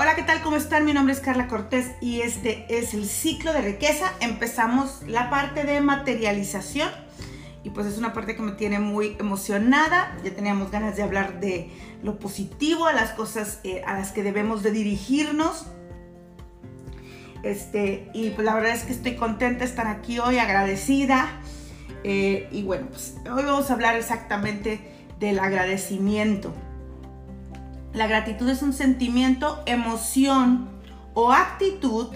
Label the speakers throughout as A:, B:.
A: Hola, ¿qué tal? ¿Cómo están? Mi nombre es Carla Cortés y este es el ciclo de riqueza. Empezamos la parte de materialización y pues es una parte que me tiene muy emocionada. Ya teníamos ganas de hablar de lo positivo, a las cosas eh, a las que debemos de dirigirnos. Este, y pues la verdad es que estoy contenta de estar aquí hoy, agradecida. Eh, y bueno, pues hoy vamos a hablar exactamente del agradecimiento. La gratitud es un sentimiento, emoción o actitud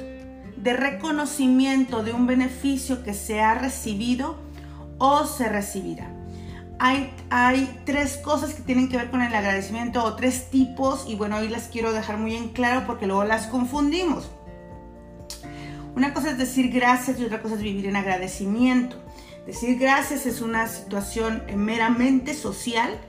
A: de reconocimiento de un beneficio que se ha recibido o se recibirá. Hay, hay, tres cosas que tienen que ver con el agradecimiento o tres tipos y bueno, hoy las quiero dejar muy en claro porque luego las confundimos. Una cosa es decir gracias y otra cosa es vivir en agradecimiento. Decir gracias es una situación meramente social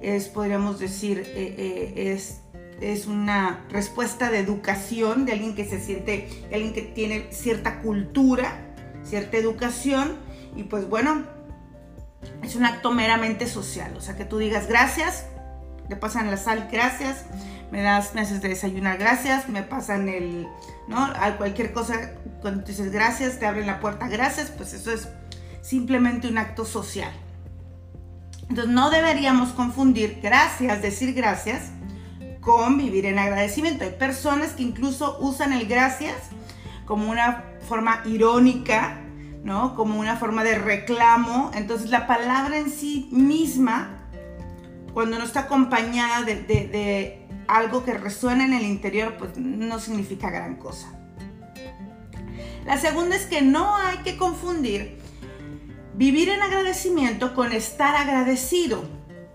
A: es, podríamos decir, eh, eh, es, es una respuesta de educación de alguien que se siente, de alguien que tiene cierta cultura, cierta educación, y pues bueno, es un acto meramente social, o sea, que tú digas gracias, te pasan la sal, gracias, me das, me haces de desayunar, gracias, me pasan el, ¿no? A cualquier cosa, cuando tú dices gracias, te abren la puerta, gracias, pues eso es simplemente un acto social. Entonces no deberíamos confundir gracias, decir gracias, con vivir en agradecimiento. Hay personas que incluso usan el gracias como una forma irónica, ¿no? Como una forma de reclamo. Entonces la palabra en sí misma, cuando no está acompañada de, de algo que resuena en el interior, pues no significa gran cosa. La segunda es que no hay que confundir Vivir en agradecimiento con estar agradecido.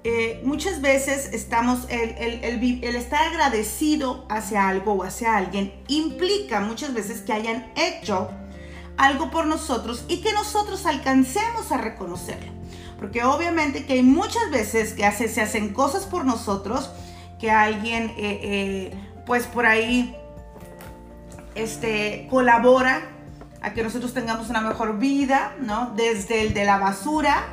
A: Eh, muchas veces estamos, el, estar agradecido hacia algo o hacia alguien implica muchas veces que hayan hecho algo por nosotros y que nosotros alcancemos a reconocerlo. Porque obviamente que hay muchas veces que se hacen cosas por nosotros, que alguien eh, eh, pues por ahí este, colabora a que nosotros tengamos una mejor vida, ¿no? Desde el de la basura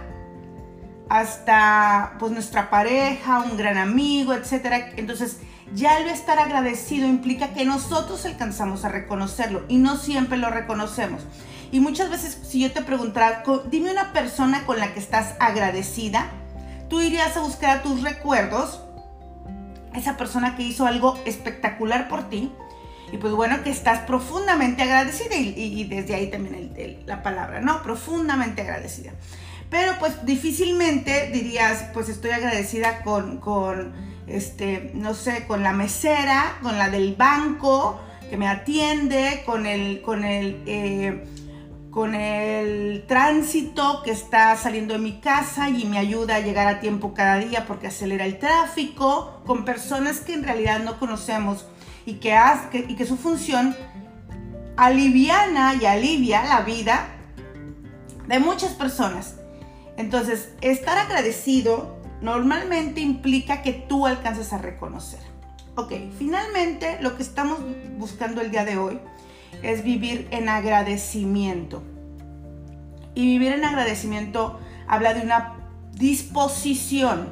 A: hasta pues nuestra pareja, un gran amigo, etc. Entonces, ya el estar agradecido implica que nosotros alcanzamos a reconocerlo y no siempre lo reconocemos. Y muchas veces si yo te preguntara, dime una persona con la que estás agradecida, tú irías a buscar a tus recuerdos, esa persona que hizo algo espectacular por ti, y pues bueno, que estás profundamente agradecida y, desde ahí también la palabra, ¿no? Profundamente agradecida. Pero pues difícilmente dirías, pues estoy agradecida con, con, este, no sé, con la mesera, con la del banco que me atiende, con el, con el, eh, con el tránsito que está saliendo de mi casa y me ayuda a llegar a tiempo cada día porque acelera el tráfico, con personas que en realidad no conocemos y que, hace, y que su función aliviana y alivia la vida de muchas personas. Entonces, estar agradecido normalmente implica que tú alcances a reconocer. Ok, finalmente lo que estamos buscando el día de hoy es vivir en agradecimiento. Y vivir en agradecimiento habla de una disposición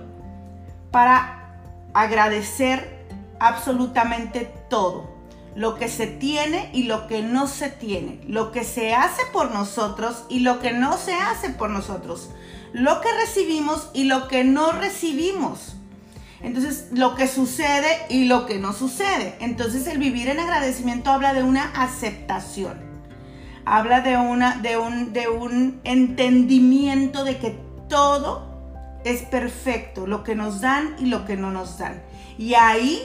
A: para agradecer absolutamente todo. Lo que se tiene y lo que no se tiene. Lo que se hace por nosotros y lo que no se hace por nosotros. Lo que recibimos y lo que no recibimos. Entonces, lo que sucede y lo que no sucede. Entonces, el vivir en agradecimiento habla de una aceptación. Habla de, una, de, un, de un entendimiento de que todo es perfecto, lo que nos dan y lo que no nos dan. Y ahí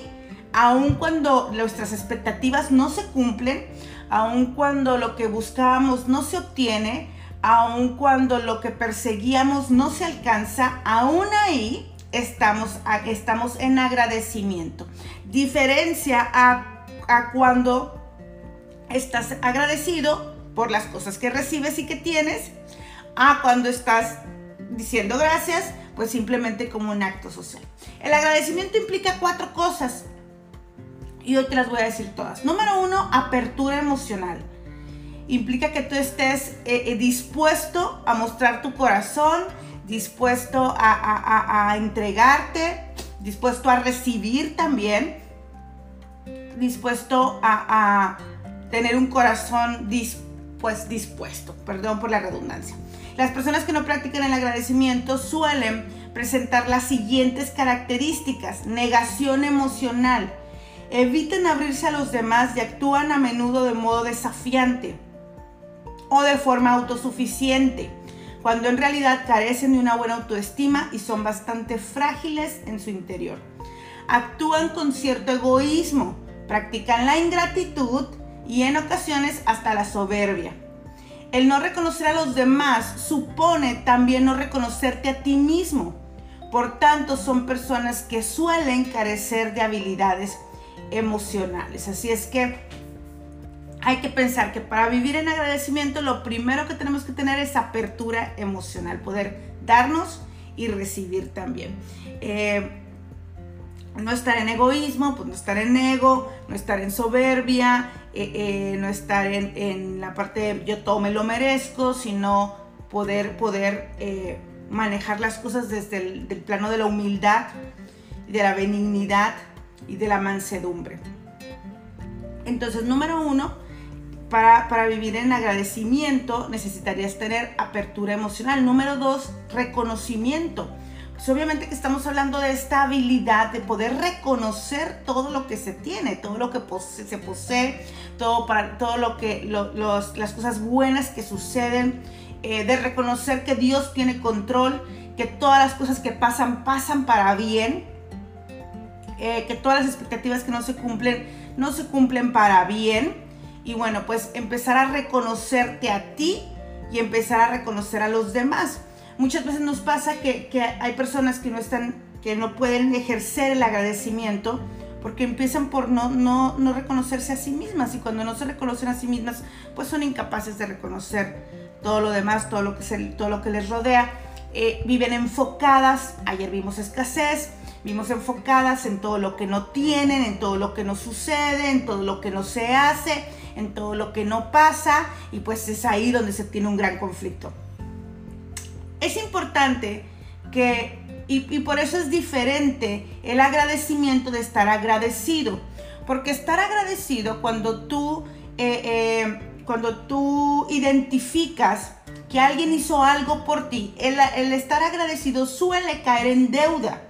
A: aun cuando nuestras expectativas no se cumplen, aun cuando lo que buscábamos no se obtiene, aun cuando lo que perseguíamos no se alcanza, aún ahí estamos, estamos en agradecimiento. Diferencia a, a cuando estás agradecido por las cosas que recibes y que tienes, a cuando estás diciendo gracias, pues simplemente como un acto social. El agradecimiento implica cuatro cosas y hoy te las voy a decir todas. Número uno, apertura emocional. Implica que tú estés eh, eh, dispuesto a mostrar tu corazón, dispuesto a, entregarte, dispuesto a recibir también. dispuesto a, tener un corazón pues, dispuesto, perdón por la redundancia. Las personas que no practican el agradecimiento suelen presentar las siguientes características. Negación emocional. Eviten abrirse a los demás y actúan a menudo de modo desafiante o de forma autosuficiente, cuando en realidad carecen de una buena autoestima y son bastante frágiles en su interior. Actúan con cierto egoísmo, practican la ingratitud y en ocasiones hasta la soberbia. El no reconocer a los demás supone también no reconocerte a ti mismo. Por tanto, son personas que suelen carecer de habilidades emocionales. Así es que hay que pensar que para vivir en agradecimiento lo primero que tenemos que tener es apertura emocional, poder darnos y recibir también. Eh, no estar en egoísmo, pues no estar en ego, no estar en soberbia, eh, eh, no estar en, la parte de yo todo me lo merezco, sino poder, poder manejar las cosas desde el plano de la humildad, de la benignidad y de la mansedumbre. Entonces, número uno, para, para, vivir en agradecimiento necesitarías tener apertura emocional. Número dos, reconocimiento. Pues, obviamente que estamos hablando de esta habilidad de poder reconocer todo lo que se tiene, todo lo que se posee, todo, para, todo lo que, las cosas buenas que suceden, eh, de reconocer que Dios tiene control, que todas las cosas que pasan pasan para bien, eh, que todas las expectativas que no se cumplen no se cumplen para bien. Y bueno, pues empezar a reconocerte a ti y empezar a reconocer a los demás muchas veces nos pasa que, hay personas que no están, que no pueden ejercer el agradecimiento porque empiezan por no, no, no reconocerse a sí mismas y cuando no se reconocen a sí mismas, pues son incapaces de reconocer todo lo demás, todo lo que, se, todo lo que les rodea. Eh, viven enfocadas, ayer vimos escasez, vimos enfocadas en todo lo que no tienen, en todo lo que no sucede, en todo lo que no se hace, en todo lo que no pasa y pues es ahí donde se tiene un gran conflicto es importante que, y, por eso es diferente el agradecimiento de estar agradecido, porque estar agradecido cuando tú, eh, eh, cuando tú identificas que alguien hizo algo por ti, el, el estar agradecido suele caer en deuda.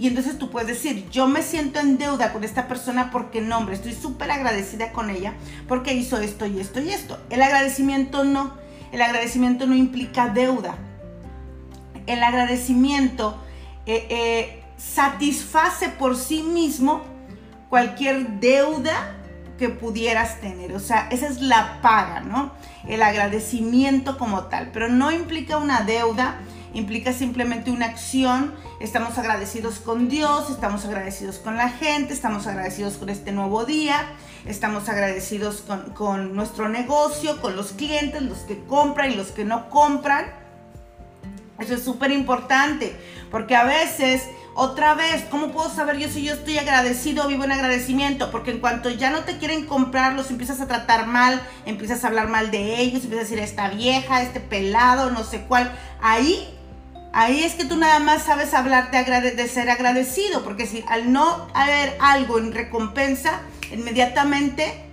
A: Y entonces tú puedes decir, yo me siento en deuda con esta persona porque no, hombre, estoy súper agradecida con ella porque hizo esto y esto y esto. El agradecimiento no. El agradecimiento no implica deuda el agradecimiento eh, eh, satisface por sí mismo cualquier deuda que pudieras tener. O sea, esa es la paga, ¿no? El agradecimiento como tal. Pero no implica una deuda, implica simplemente una acción. Estamos agradecidos con Dios, estamos agradecidos con la gente, estamos agradecidos con este nuevo día, estamos agradecidos con, nuestro negocio, con los clientes, los que compran y los que no compran. Eso es súper importante, porque a veces, otra vez, ¿cómo puedo saber yo si yo estoy agradecido vivo en agradecimiento? Porque en cuanto ya no te quieren comprar, los empiezas a tratar mal, empiezas a hablar mal de ellos, empiezas a decir esta vieja, este pelado, no sé cuál. Ahí, ahí es que tú nada más sabes hablar de, de ser agradecido, porque si al no haber algo en recompensa, inmediatamente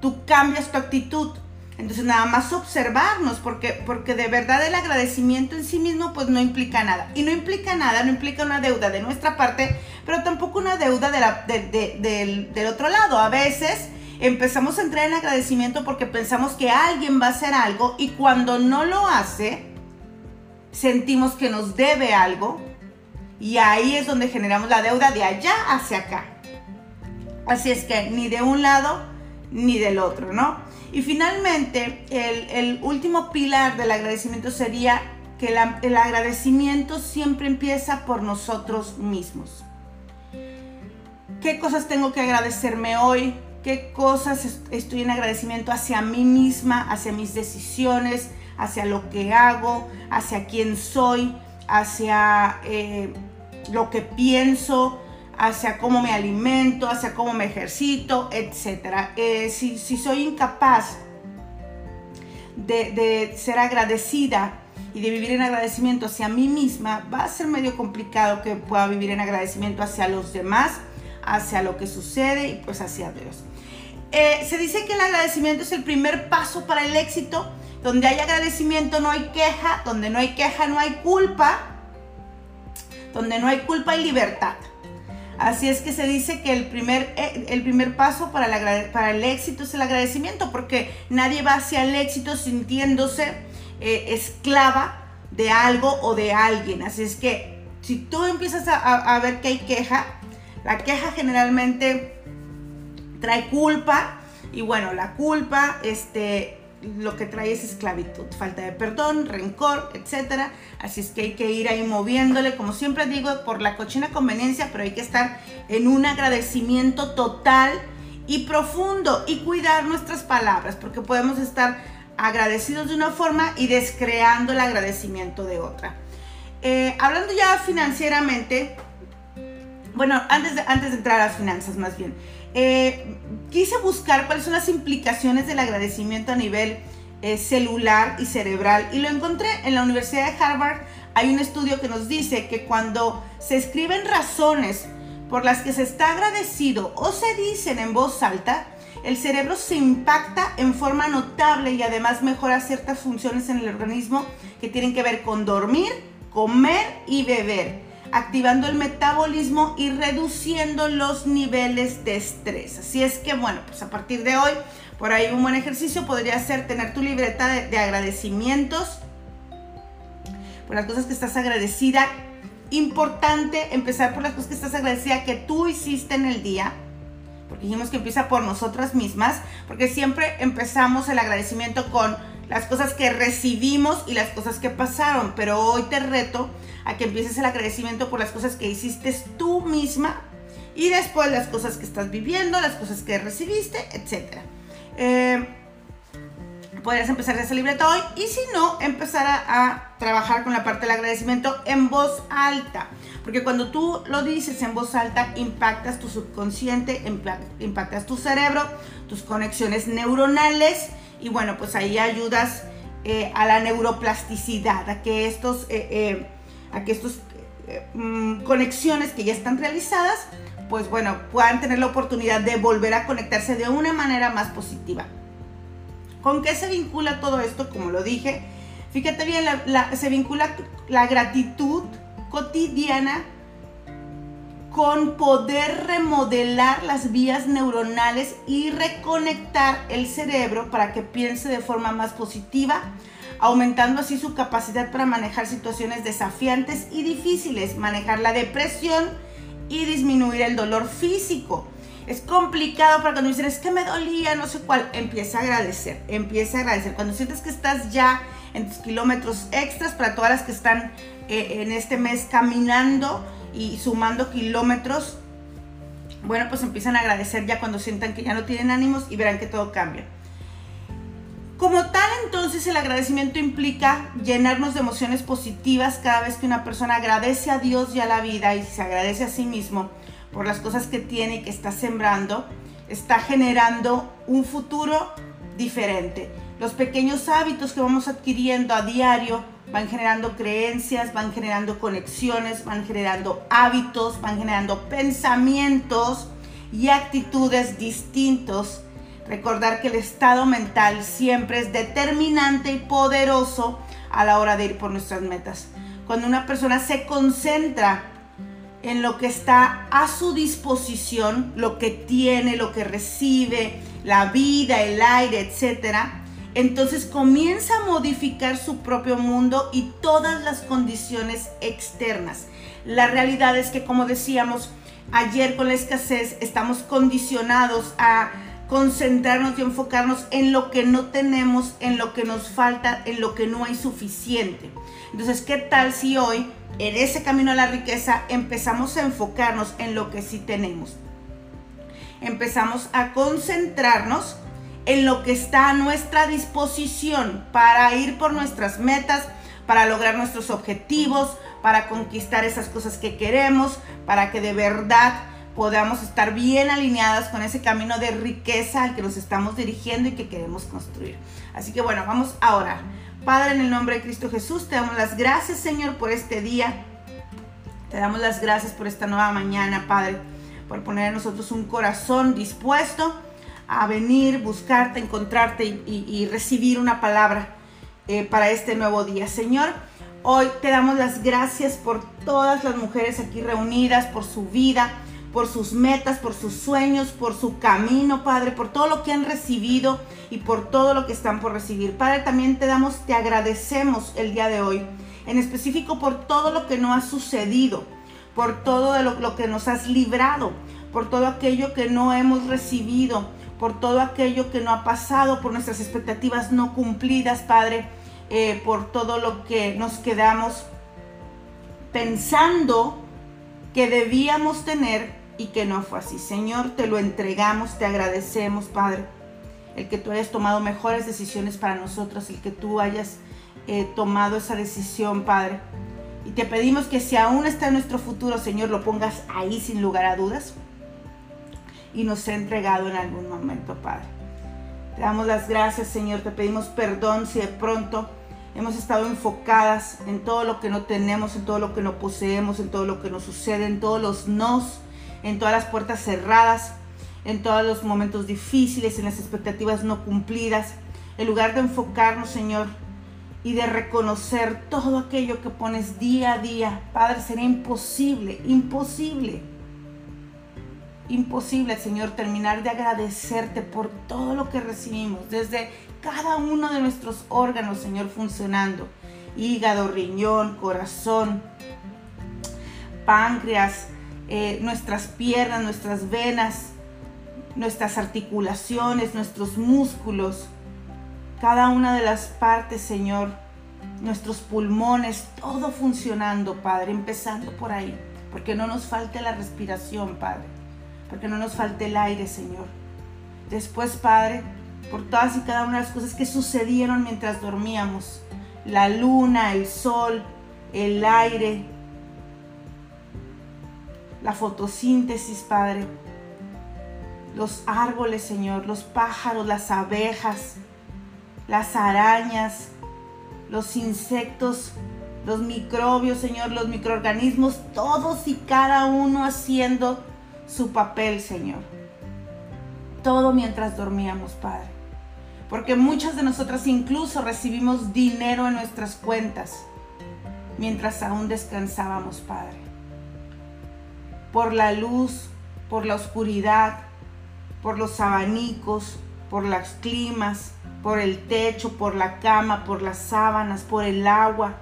A: tú cambias tu actitud entonces nada más observarnos, porque, porque de verdad el agradecimiento en sí mismo pues no implica nada. Y no implica nada, no implica una deuda de nuestra parte, pero tampoco una deuda del, del otro lado. A veces empezamos a entrar en agradecimiento porque pensamos que alguien va a hacer algo y cuando no lo hace, sentimos que nos debe algo y ahí es donde generamos la deuda de allá hacia acá. Así es que ni de un lado ni del otro, ¿no? Y finalmente, el, último pilar del agradecimiento sería que el agradecimiento siempre empieza por nosotros mismos. ¿Qué cosas tengo que agradecerme hoy? ¿Qué cosas estoy en agradecimiento hacia mí misma, hacia mis decisiones, hacia lo que hago, hacia quién soy, hacia eh, lo que pienso, hacia cómo me alimento, hacia cómo me ejercito, etc. Eh, si, soy incapaz de, ser agradecida y de vivir en agradecimiento hacia mí misma, va a ser medio complicado que pueda vivir en agradecimiento hacia los demás, hacia lo que sucede y pues hacia Dios. Eh, se dice que el agradecimiento es el primer paso para el éxito. Donde hay agradecimiento no hay queja, donde no hay queja no hay culpa, donde no hay culpa hay libertad. Así es que se dice que el primer, eh, el primer paso para el, para el éxito es el agradecimiento, porque nadie va hacia el éxito sintiéndose eh, esclava de algo o de alguien. Así es que si tú empiezas a, a ver que hay queja, la queja generalmente trae culpa y bueno, la culpa este, lo que trae es esclavitud, falta de perdón, rencor, etc. Así es que hay que ir ahí moviéndole, como siempre digo, por la cochina conveniencia, pero hay que estar en un agradecimiento total y profundo y cuidar nuestras palabras, porque podemos estar agradecidos de una forma y descreando el agradecimiento de otra. Eh, hablando ya financieramente, bueno, antes de, antes de entrar a las finanzas más bien, eh, quise buscar cuáles son las implicaciones del agradecimiento a nivel eh, celular y cerebral y lo encontré en la Universidad de Harvard. Hay un estudio que nos dice que cuando se escriben razones por las que se está agradecido o se dicen en voz alta, el cerebro se impacta en forma notable y además mejora ciertas funciones en el organismo que tienen que ver con dormir, comer y beber activando el metabolismo y reduciendo los niveles de estrés. Así es que bueno, pues a partir de hoy, por ahí un buen ejercicio podría ser tener tu libreta de, agradecimientos por las cosas que estás agradecida. Importante empezar por las cosas que estás agradecida que tú hiciste en el día. Porque dijimos que empieza por nosotras mismas, porque siempre empezamos el agradecimiento con las cosas que recibimos y las cosas que pasaron, pero hoy te reto a que empieces el agradecimiento por las cosas que hiciste tú misma y después las cosas que estás viviendo, las cosas que recibiste, etc. Eh, podrías empezar esa libreta hoy y si no, empezar a, trabajar con la parte del agradecimiento en voz alta. Porque cuando tú lo dices en voz alta, impactas tu subconsciente, impactas tu cerebro, tus conexiones neuronales y bueno, pues ahí ayudas eh, a la neuroplasticidad, a que estos, eh, eh, a que estos mm, conexiones que ya están realizadas, pues bueno, puedan tener la oportunidad de volver a conectarse de una manera más positiva. ¿Con qué se vincula todo esto? Como lo dije, fíjate bien, se vincula la gratitud cotidiana con poder remodelar las vías neuronales y reconectar el cerebro para que piense de forma más positiva, aumentando así su capacidad para manejar situaciones desafiantes y difíciles, manejar la depresión y disminuir el dolor físico. Es complicado para cuando dicen, es que me dolía, no sé cuál, empieza a agradecer, empieza a agradecer. Cuando sientes que estás ya en tus kilómetros extras, para todas las que están eh, en este mes caminando, y sumando kilómetros, bueno, pues empiezan a agradecer ya cuando sientan que ya no tienen ánimos y verán que todo cambia. Como tal, entonces el agradecimiento implica llenarnos de emociones positivas cada vez que una persona agradece a Dios y a la vida y se agradece a sí mismo por las cosas que tiene y que está sembrando, está generando un futuro diferente. Los pequeños hábitos que vamos adquiriendo a diario van generando creencias, van generando conexiones, van generando hábitos, van generando pensamientos y actitudes distintos. Recordar que el estado mental siempre es determinante y poderoso a la hora de ir por nuestras metas. Cuando una persona se concentra en lo que está a su disposición, lo que tiene, lo que recibe, la vida, el aire, etcétera, entonces comienza a modificar su propio mundo y todas las condiciones externas. La realidad es que, como decíamos ayer con la escasez, estamos condicionados a concentrarnos y enfocarnos en lo que no tenemos, en lo que nos falta, en lo que no hay suficiente. Entonces, ¿qué tal si hoy, en ese camino a la riqueza, empezamos a enfocarnos en lo que sí tenemos? Empezamos a concentrarnos en lo que está a nuestra disposición para ir por nuestras metas, para lograr nuestros objetivos, para conquistar esas cosas que queremos, para que de verdad podamos estar bien alineadas con ese camino de riqueza al que nos estamos dirigiendo y que queremos construir. Así que bueno, vamos a orar. Padre, en el nombre de Cristo Jesús, te damos las gracias, Señor, por este día. Te damos las gracias por esta nueva mañana, Padre por poner en nosotros un corazón dispuesto a venir, buscarte, encontrarte y, recibir una palabra eh, para este nuevo día. Señor, hoy te damos las gracias por todas las mujeres aquí reunidas, por su vida, por sus metas, por sus sueños, por su camino, Padre, por todo lo que han recibido y por todo lo que están por recibir. Padre, también te damos, te agradecemos el día de hoy, en específico por todo lo que no ha sucedido, por todo lo, lo que nos has librado, por todo aquello que no hemos recibido, por todo aquello que no ha pasado, por nuestras expectativas no cumplidas, Padre, eh, por todo lo que nos quedamos pensando que debíamos tener y que no fue así. Señor, te lo entregamos, te agradecemos, Padre, el que tú hayas tomado mejores decisiones para nosotros, el que tú hayas eh, tomado esa decisión, Padre. Y te pedimos que si aún está en nuestro futuro, Señor, lo pongas ahí sin lugar a dudas y nos ha entregado en algún momento, Padre. Te damos las gracias, Señor. Te pedimos perdón si de pronto hemos estado enfocadas en todo lo que no tenemos, en todo lo que no poseemos, en todo lo que nos sucede, en todos los nos, en todas las puertas cerradas, en todos los momentos difíciles, en las expectativas no cumplidas. En lugar de enfocarnos, Señor, y de reconocer todo aquello que pones día a día, Padre, sería imposible, imposible imposible, Señor, terminar de agradecerte por todo lo que recibimos, desde cada uno de nuestros órganos, Señor, funcionando. Hígado, riñón, corazón, páncreas, eh, nuestras piernas, nuestras venas, nuestras articulaciones, nuestros músculos, cada una de las partes, Señor, nuestros pulmones, todo funcionando, Padre, empezando por ahí, porque no nos falte la respiración, Padre porque no nos falte el aire, Señor. Después, Padre, por todas y cada una de las cosas que sucedieron mientras dormíamos, la luna, el sol, el aire, la fotosíntesis, Padre, los árboles, Señor, los pájaros, las abejas, las arañas, los insectos, los microbios, Señor, los microorganismos, todos y cada uno haciendo su papel, Señor. Todo mientras dormíamos, Padre. Porque muchas de nosotras incluso recibimos dinero en nuestras cuentas mientras aún descansábamos, Padre. Por la luz, por la oscuridad, por los abanicos, por las climas, por el techo, por la cama, por las sábanas, por el agua,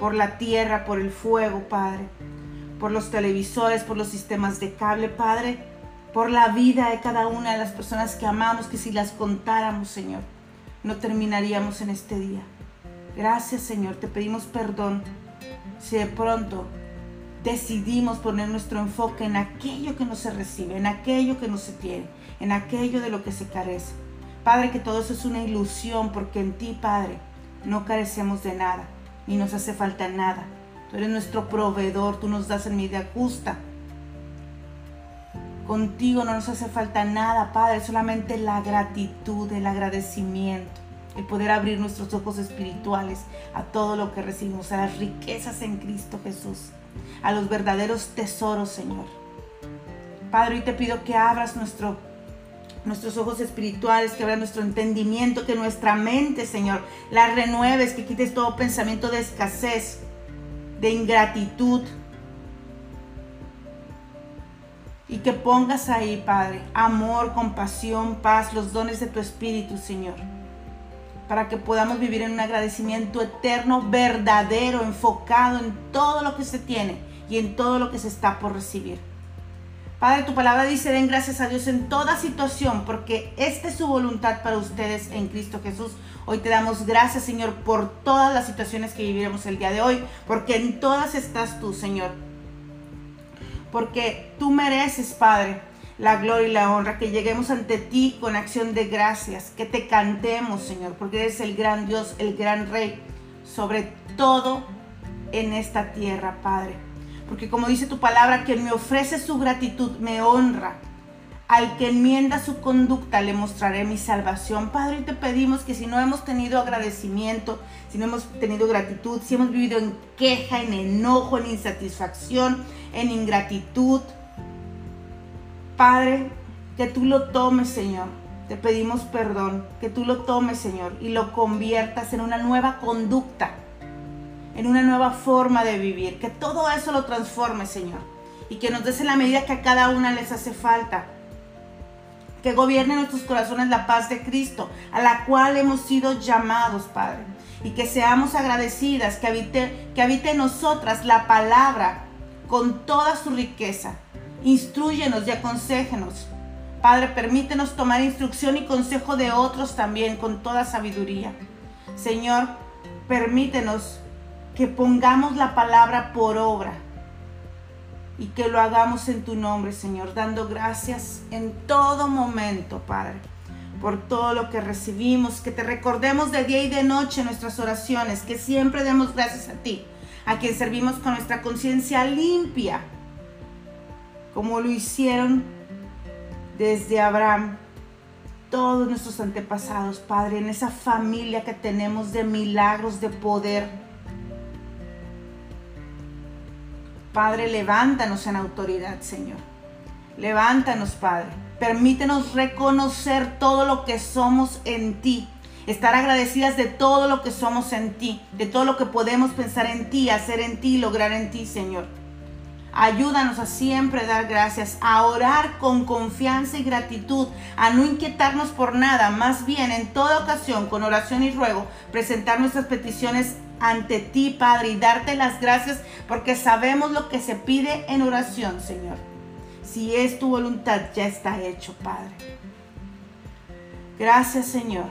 A: por la tierra, por el fuego, Padre por los televisores, por los sistemas de cable, Padre, por la vida de cada una de las personas que amamos, que si las contáramos, Señor, no terminaríamos en este día. Gracias, Señor, te pedimos perdón si de pronto decidimos poner nuestro enfoque en aquello que no se recibe, en aquello que no se tiene, en aquello de lo que se carece. Padre, que todo eso es una ilusión, porque en ti, Padre, no carecemos de nada, ni nos hace falta nada Tú eres nuestro proveedor, tú nos das en medida justa. Contigo no nos hace falta nada, Padre, solamente la gratitud, el agradecimiento, el poder abrir nuestros ojos espirituales a todo lo que recibimos, a las riquezas en Cristo Jesús, a los verdaderos tesoros, Señor. Padre, hoy te pido que abras nuestro, nuestros ojos espirituales, que abras nuestro entendimiento, que nuestra mente, Señor, la renueves, que quites todo pensamiento de escasez, de ingratitud. Y que pongas ahí, Padre, amor, compasión, paz, los dones de tu Espíritu, Señor. Para que podamos vivir en un agradecimiento eterno, verdadero, enfocado en todo lo que se tiene y en todo lo que se está por recibir. Padre, tu palabra dice, den gracias a Dios en toda situación, porque esta es su voluntad para ustedes en Cristo Jesús. Hoy te damos gracias, Señor, por todas las situaciones que viviremos el día de hoy, porque en todas estás tú, Señor. Porque tú mereces, Padre, la gloria y la honra, que lleguemos ante ti con acción de gracias, que te cantemos, Señor, porque eres el gran Dios, el gran Rey, sobre todo en esta tierra, Padre. Porque como dice tu palabra, quien me ofrece su gratitud me honra. Al que enmienda su conducta le mostraré mi salvación. Padre, te pedimos que si no hemos tenido agradecimiento, si no hemos tenido gratitud, si hemos vivido en queja, en enojo, en insatisfacción, en ingratitud, Padre, que tú lo tomes, Señor. Te pedimos perdón, que tú lo tomes, Señor, y lo conviertas en una nueva conducta, en una nueva forma de vivir. Que todo eso lo transforme, Señor. Y que nos des en la medida que a cada una les hace falta. Que gobierne en nuestros corazones la paz de Cristo, a la cual hemos sido llamados, Padre. Y que seamos agradecidas, que habite, que habite en nosotras la palabra con toda su riqueza. Instruyenos y aconsejenos Padre, permítenos tomar instrucción y consejo de otros también con toda sabiduría. Señor, permítenos que pongamos la palabra por obra y que lo hagamos en tu nombre, Señor, dando gracias en todo momento, Padre, por todo lo que recibimos, que te recordemos de día y de noche nuestras oraciones, que siempre demos gracias a ti, a quien servimos con nuestra conciencia limpia, como lo hicieron desde Abraham, todos nuestros antepasados, Padre, en esa familia que tenemos de milagros, de poder. Padre, levántanos en autoridad, Señor. Levántanos, Padre. Permítenos reconocer todo lo que somos en ti. Estar agradecidas de todo lo que somos en ti, de todo lo que podemos pensar en ti, hacer en ti, lograr en ti, Señor. Ayúdanos a siempre dar gracias, a orar con confianza y gratitud, a no inquietarnos por nada, más bien en toda ocasión, con oración y ruego, presentar nuestras peticiones ante ti, Padre, y darte las gracias porque sabemos lo que se pide en oración, Señor. Si es tu voluntad, ya está hecho, Padre. Gracias, Señor.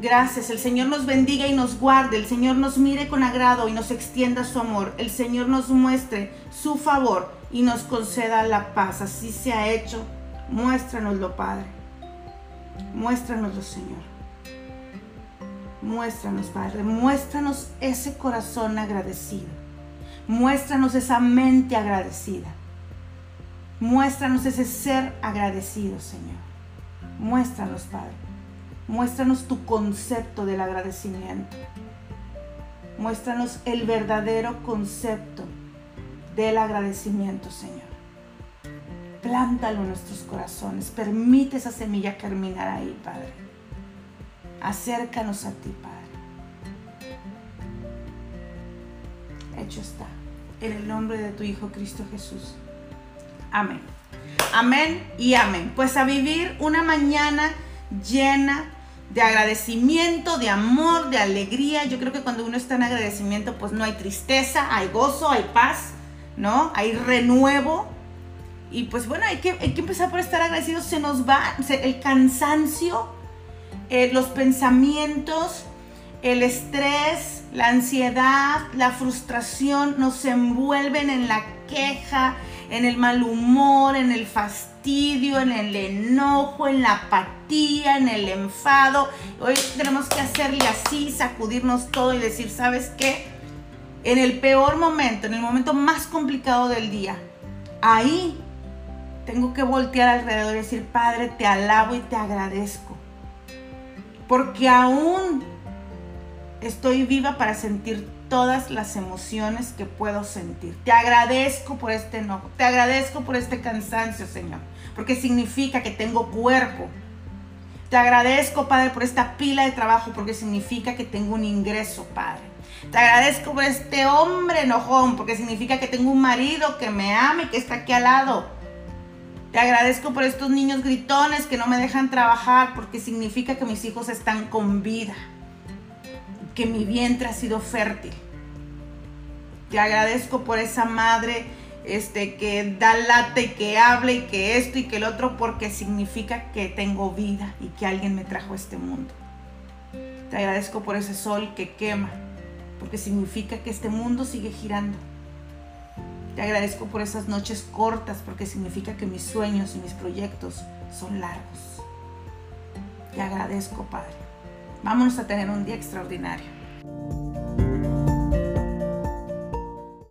A: Gracias, el Señor nos bendiga y nos guarde, el Señor nos mire con agrado y nos extienda su amor, el Señor nos muestre su favor y nos conceda la paz. Así se ha hecho. Muéstranoslo, Padre. Muéstranoslo, Señor. Muéstranos, Padre. Muéstranos ese corazón agradecido. Muéstranos esa mente agradecida. Muéstranos ese ser agradecido, Señor. Muéstranos, Padre. Muéstranos tu concepto del agradecimiento. Muéstranos el verdadero concepto del agradecimiento, Señor. Plántalo en nuestros corazones. Permite esa semilla germinar ahí, Padre. Acércanos a ti, Padre. Hecho está. En el nombre de tu Hijo Cristo Jesús. Amén. Amén y amén. Pues a vivir una mañana llena de agradecimiento, de amor, de alegría. Yo creo que cuando uno está en agradecimiento, pues no hay tristeza, hay gozo, hay paz, ¿no? Hay renuevo. Y pues bueno, hay que, empezar por estar agradecidos. Se nos va el cansancio, eh, los pensamientos, el estrés, la ansiedad, la frustración nos envuelven en la queja, en el mal humor, en el fastidio, en el enojo, en la apatía, en el enfado. Hoy tenemos que hacerle así, sacudirnos todo y decir, ¿sabes qué? En el peor momento, en el momento más complicado del día, ahí tengo que voltear alrededor y decir, Padre, te alabo y te agradezco. Porque aún estoy viva para sentir todas las emociones que puedo sentir. Te agradezco por este enojo, te agradezco por este cansancio, Señor, porque significa que tengo cuerpo. Te agradezco, Padre, por esta pila de trabajo, porque significa que tengo un ingreso, Padre. Te agradezco por este hombre enojón, porque significa que tengo un marido que me ama y que está aquí al lado. Te agradezco por estos niños gritones que no me dejan trabajar, porque significa que mis hijos están con vida que mi vientre ha sido fértil. Te agradezco por esa madre este, que da lata y que hable y que esto y que el otro, porque significa que tengo vida y que alguien me trajo a este mundo. Te agradezco por ese sol que quema, porque significa que este mundo sigue girando. Te agradezco por esas noches cortas, porque significa que mis sueños y mis proyectos son largos. Te agradezco, Padre. Vámonos a tener un día extraordinario.